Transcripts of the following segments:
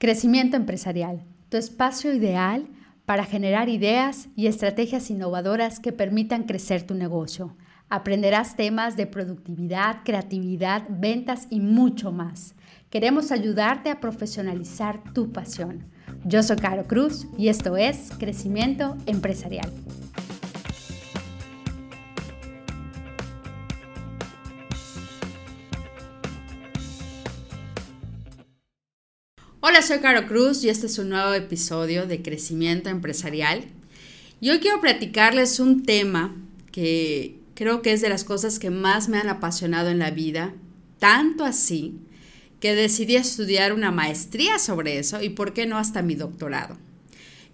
Crecimiento empresarial, tu espacio ideal para generar ideas y estrategias innovadoras que permitan crecer tu negocio. Aprenderás temas de productividad, creatividad, ventas y mucho más. Queremos ayudarte a profesionalizar tu pasión. Yo soy Caro Cruz y esto es Crecimiento Empresarial. Hola, soy Caro Cruz y este es un nuevo episodio de Crecimiento Empresarial. Y hoy quiero platicarles un tema que creo que es de las cosas que más me han apasionado en la vida, tanto así que decidí estudiar una maestría sobre eso y por qué no hasta mi doctorado.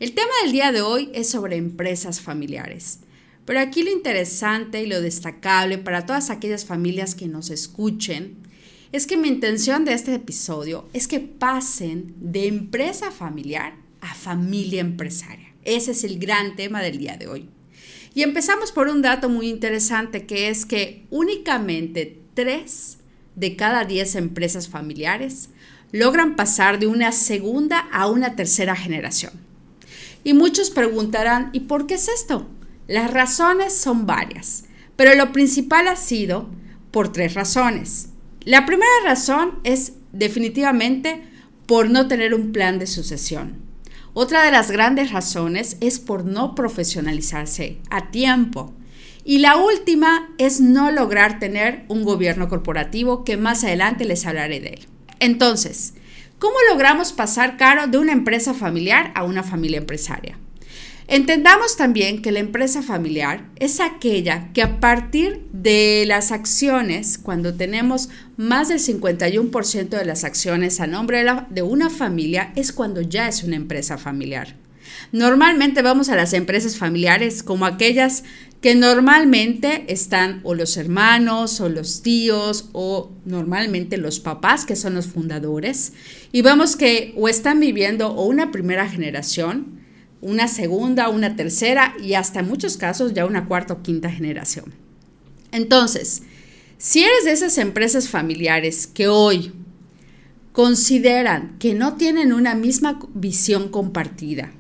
El tema del día de hoy es sobre empresas familiares. Pero aquí lo interesante y lo destacable para todas aquellas familias que nos escuchen es que mi intención de este episodio es que pasen de empresa familiar a familia empresaria. Ese es el gran tema del día de hoy. Y empezamos por un dato muy interesante que es que únicamente 3 de cada 10 empresas familiares logran pasar de una segunda a una tercera generación. Y muchos preguntarán, ¿y por qué es esto? Las razones son varias, pero lo principal ha sido por tres razones. La primera razón es definitivamente por no tener un plan de sucesión. Otra de las grandes razones es por no profesionalizarse a tiempo. Y la última es no lograr tener un gobierno corporativo que más adelante les hablaré de él. Entonces, ¿cómo logramos pasar caro de una empresa familiar a una familia empresaria? Entendamos también que la empresa familiar es aquella que a partir de las acciones, cuando tenemos más del 51% de las acciones a nombre de, una familia, es cuando ya es una empresa familiar. Normalmente vamos a las empresas familiares como aquellas que normalmente están o los hermanos o los tíos o normalmente los papás que son los fundadores y vemos que o están viviendo o una primera generación una segunda, una tercera y hasta en muchos casos ya una cuarta o quinta generación. Entonces, si eres de esas empresas familiares que hoy consideran que no tienen una misma visión compartida,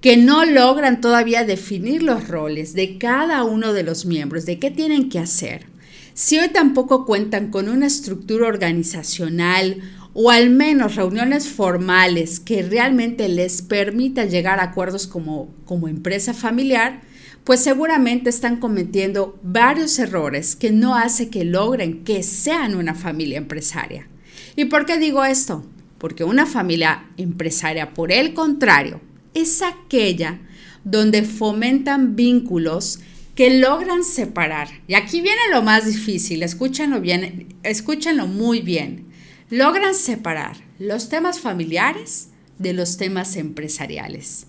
que no logran todavía definir los roles de cada uno de los miembros, de qué tienen que hacer, si hoy tampoco cuentan con una estructura organizacional o al menos reuniones formales que realmente les permita llegar a acuerdos como, como empresa familiar, pues seguramente están cometiendo varios errores que no hace que logren que sean una familia empresaria. ¿Y por qué digo esto? Porque una familia empresaria, por el contrario, es aquella donde fomentan vínculos que logran separar. Y aquí viene lo más difícil, escúchenlo bien, escúchenlo muy bien logran separar los temas familiares de los temas empresariales.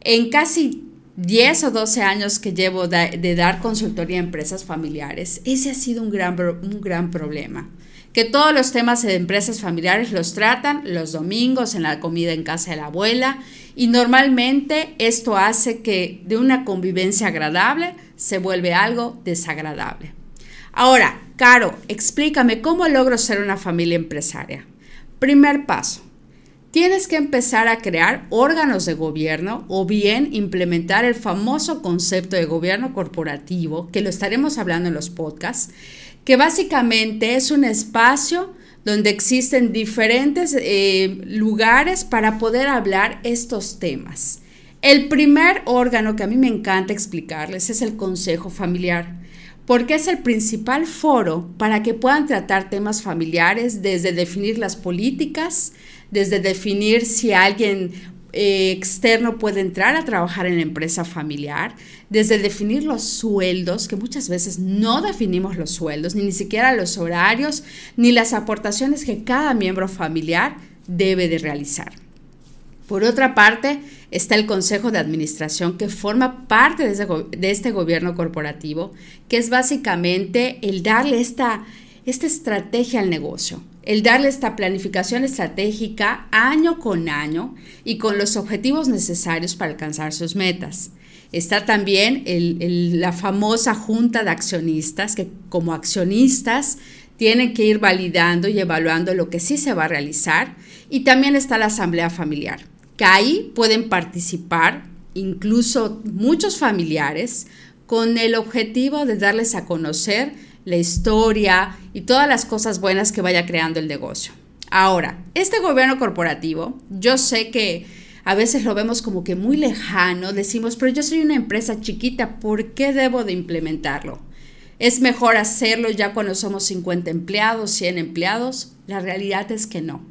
En casi 10 o 12 años que llevo de, dar consultoría a empresas familiares, ese ha sido un gran, un gran problema. Que todos los temas de empresas familiares los tratan los domingos en la comida en casa de la abuela y normalmente esto hace que de una convivencia agradable se vuelve algo desagradable. Ahora, Caro, explícame cómo logro ser una familia empresaria. Primer paso. Tienes que empezar a crear órganos de gobierno o bien implementar el famoso concepto de gobierno corporativo, que lo estaremos hablando en los podcasts, que básicamente es un espacio donde existen diferentes eh, lugares para poder hablar estos temas. El primer órgano que a mí me encanta explicarles es el Consejo Familiar porque es el principal foro para que puedan tratar temas familiares, desde definir las políticas, desde definir si alguien eh, externo puede entrar a trabajar en la empresa familiar, desde definir los sueldos, que muchas veces no definimos los sueldos, ni, ni siquiera los horarios, ni las aportaciones que cada miembro familiar debe de realizar. Por otra parte, está el Consejo de Administración que forma parte de, este gobierno corporativo, que es básicamente el darle esta, estrategia al negocio, el darle esta planificación estratégica año con año y con los objetivos necesarios para alcanzar sus metas. Está también la famosa junta de accionistas, que como accionistas tienen que ir validando y evaluando lo que sí se va a realizar Y también está la asamblea familiar, que ahí pueden participar incluso muchos familiares con el objetivo de darles a conocer la historia y todas las cosas buenas que vaya creando el negocio. Ahora, este gobierno corporativo, yo sé que a veces lo vemos como que muy lejano, decimos, pero yo soy una empresa chiquita, ¿por qué debo de implementarlo? ¿Es mejor hacerlo ya cuando somos 50 empleados, 100 empleados? La realidad es que no.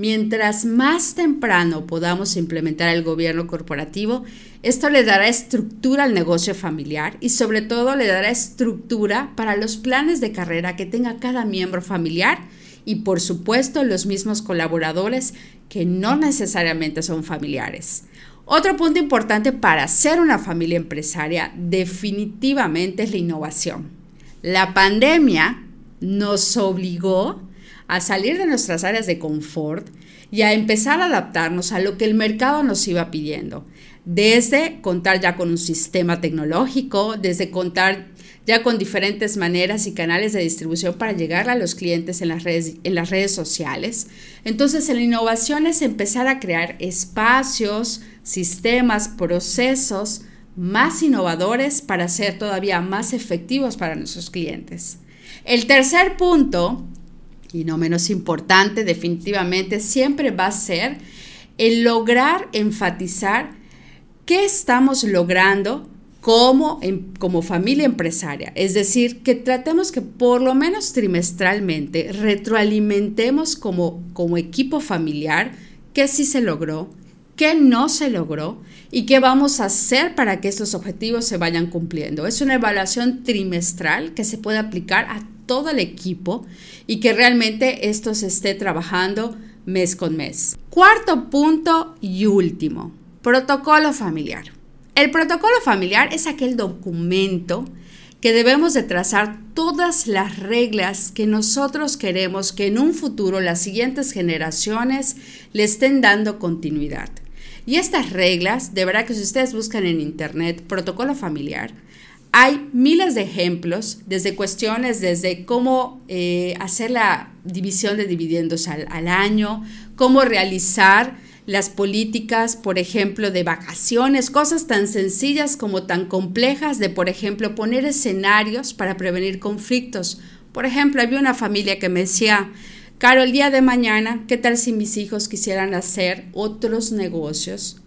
Mientras más temprano podamos implementar el gobierno corporativo, esto le dará estructura al negocio familiar y sobre todo le dará estructura para los planes de carrera que tenga cada miembro familiar y por supuesto los mismos colaboradores que no necesariamente son familiares. Otro punto importante para ser una familia empresaria definitivamente es la innovación. La pandemia nos obligó a salir de nuestras áreas de confort y a empezar a adaptarnos a lo que el mercado nos iba pidiendo. Desde contar ya con un sistema tecnológico, desde contar ya con diferentes maneras y canales de distribución para llegar a los clientes en las redes, en las redes sociales. Entonces, la innovación es empezar a crear espacios, sistemas, procesos más innovadores para ser todavía más efectivos para nuestros clientes. El tercer punto y no menos importante, definitivamente, siempre va a ser el lograr enfatizar qué estamos logrando como, como familia empresaria. Es decir, que tratemos que por lo menos trimestralmente retroalimentemos como, como equipo familiar qué sí se logró, qué no se logró y qué vamos a hacer para que estos objetivos se vayan cumpliendo. Es una evaluación trimestral que se puede aplicar a todo el equipo y que realmente esto se esté trabajando mes con mes. Cuarto punto y último, protocolo familiar. El protocolo familiar es aquel documento que debemos de trazar todas las reglas que nosotros queremos que en un futuro las siguientes generaciones le estén dando continuidad. Y estas reglas, de verdad que si ustedes buscan en internet protocolo familiar, hay miles de ejemplos, desde cuestiones, desde cómo eh, hacer la división de dividendos al, al año, cómo realizar las políticas, por ejemplo, de vacaciones, cosas tan sencillas como tan complejas de, por ejemplo, poner escenarios para prevenir conflictos. Por ejemplo, había una familia que me decía, Caro, el día de mañana, ¿qué tal si mis hijos quisieran hacer otros negocios?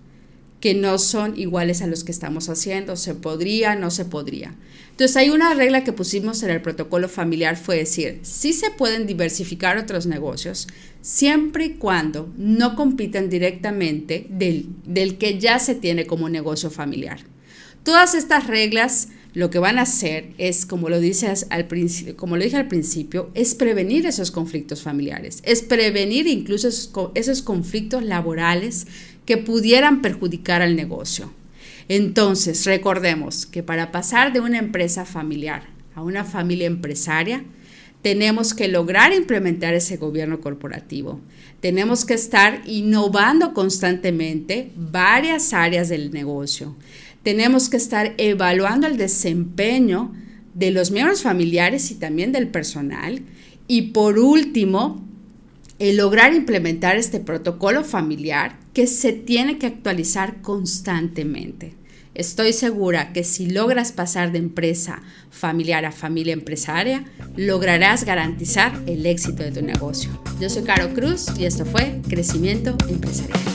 Que no son iguales a los que estamos haciendo. Se podría, no se podría. Entonces hay una regla que pusimos en el protocolo familiar, fue decir, sí se pueden diversificar otros negocios siempre y cuando no compiten directamente del, del que ya se tiene como negocio familiar. Todas estas reglas lo que van a hacer es, como lo, dices al como lo dije al principio, es prevenir esos conflictos familiares, es prevenir incluso esos conflictos laborales que pudieran perjudicar al negocio. Entonces, recordemos que para pasar de una empresa familiar a una familia empresaria, tenemos que lograr implementar ese gobierno corporativo. Tenemos que estar innovando constantemente varias áreas del negocio. Tenemos que estar evaluando el desempeño de los miembros familiares y también del personal. Y por último, el lograr implementar este protocolo familiar que se tiene que actualizar constantemente. Estoy segura que si logras pasar de empresa familiar a familia empresaria, lograrás garantizar el éxito de tu negocio. Yo soy Caro Cruz y esto fue Crecimiento Empresarial.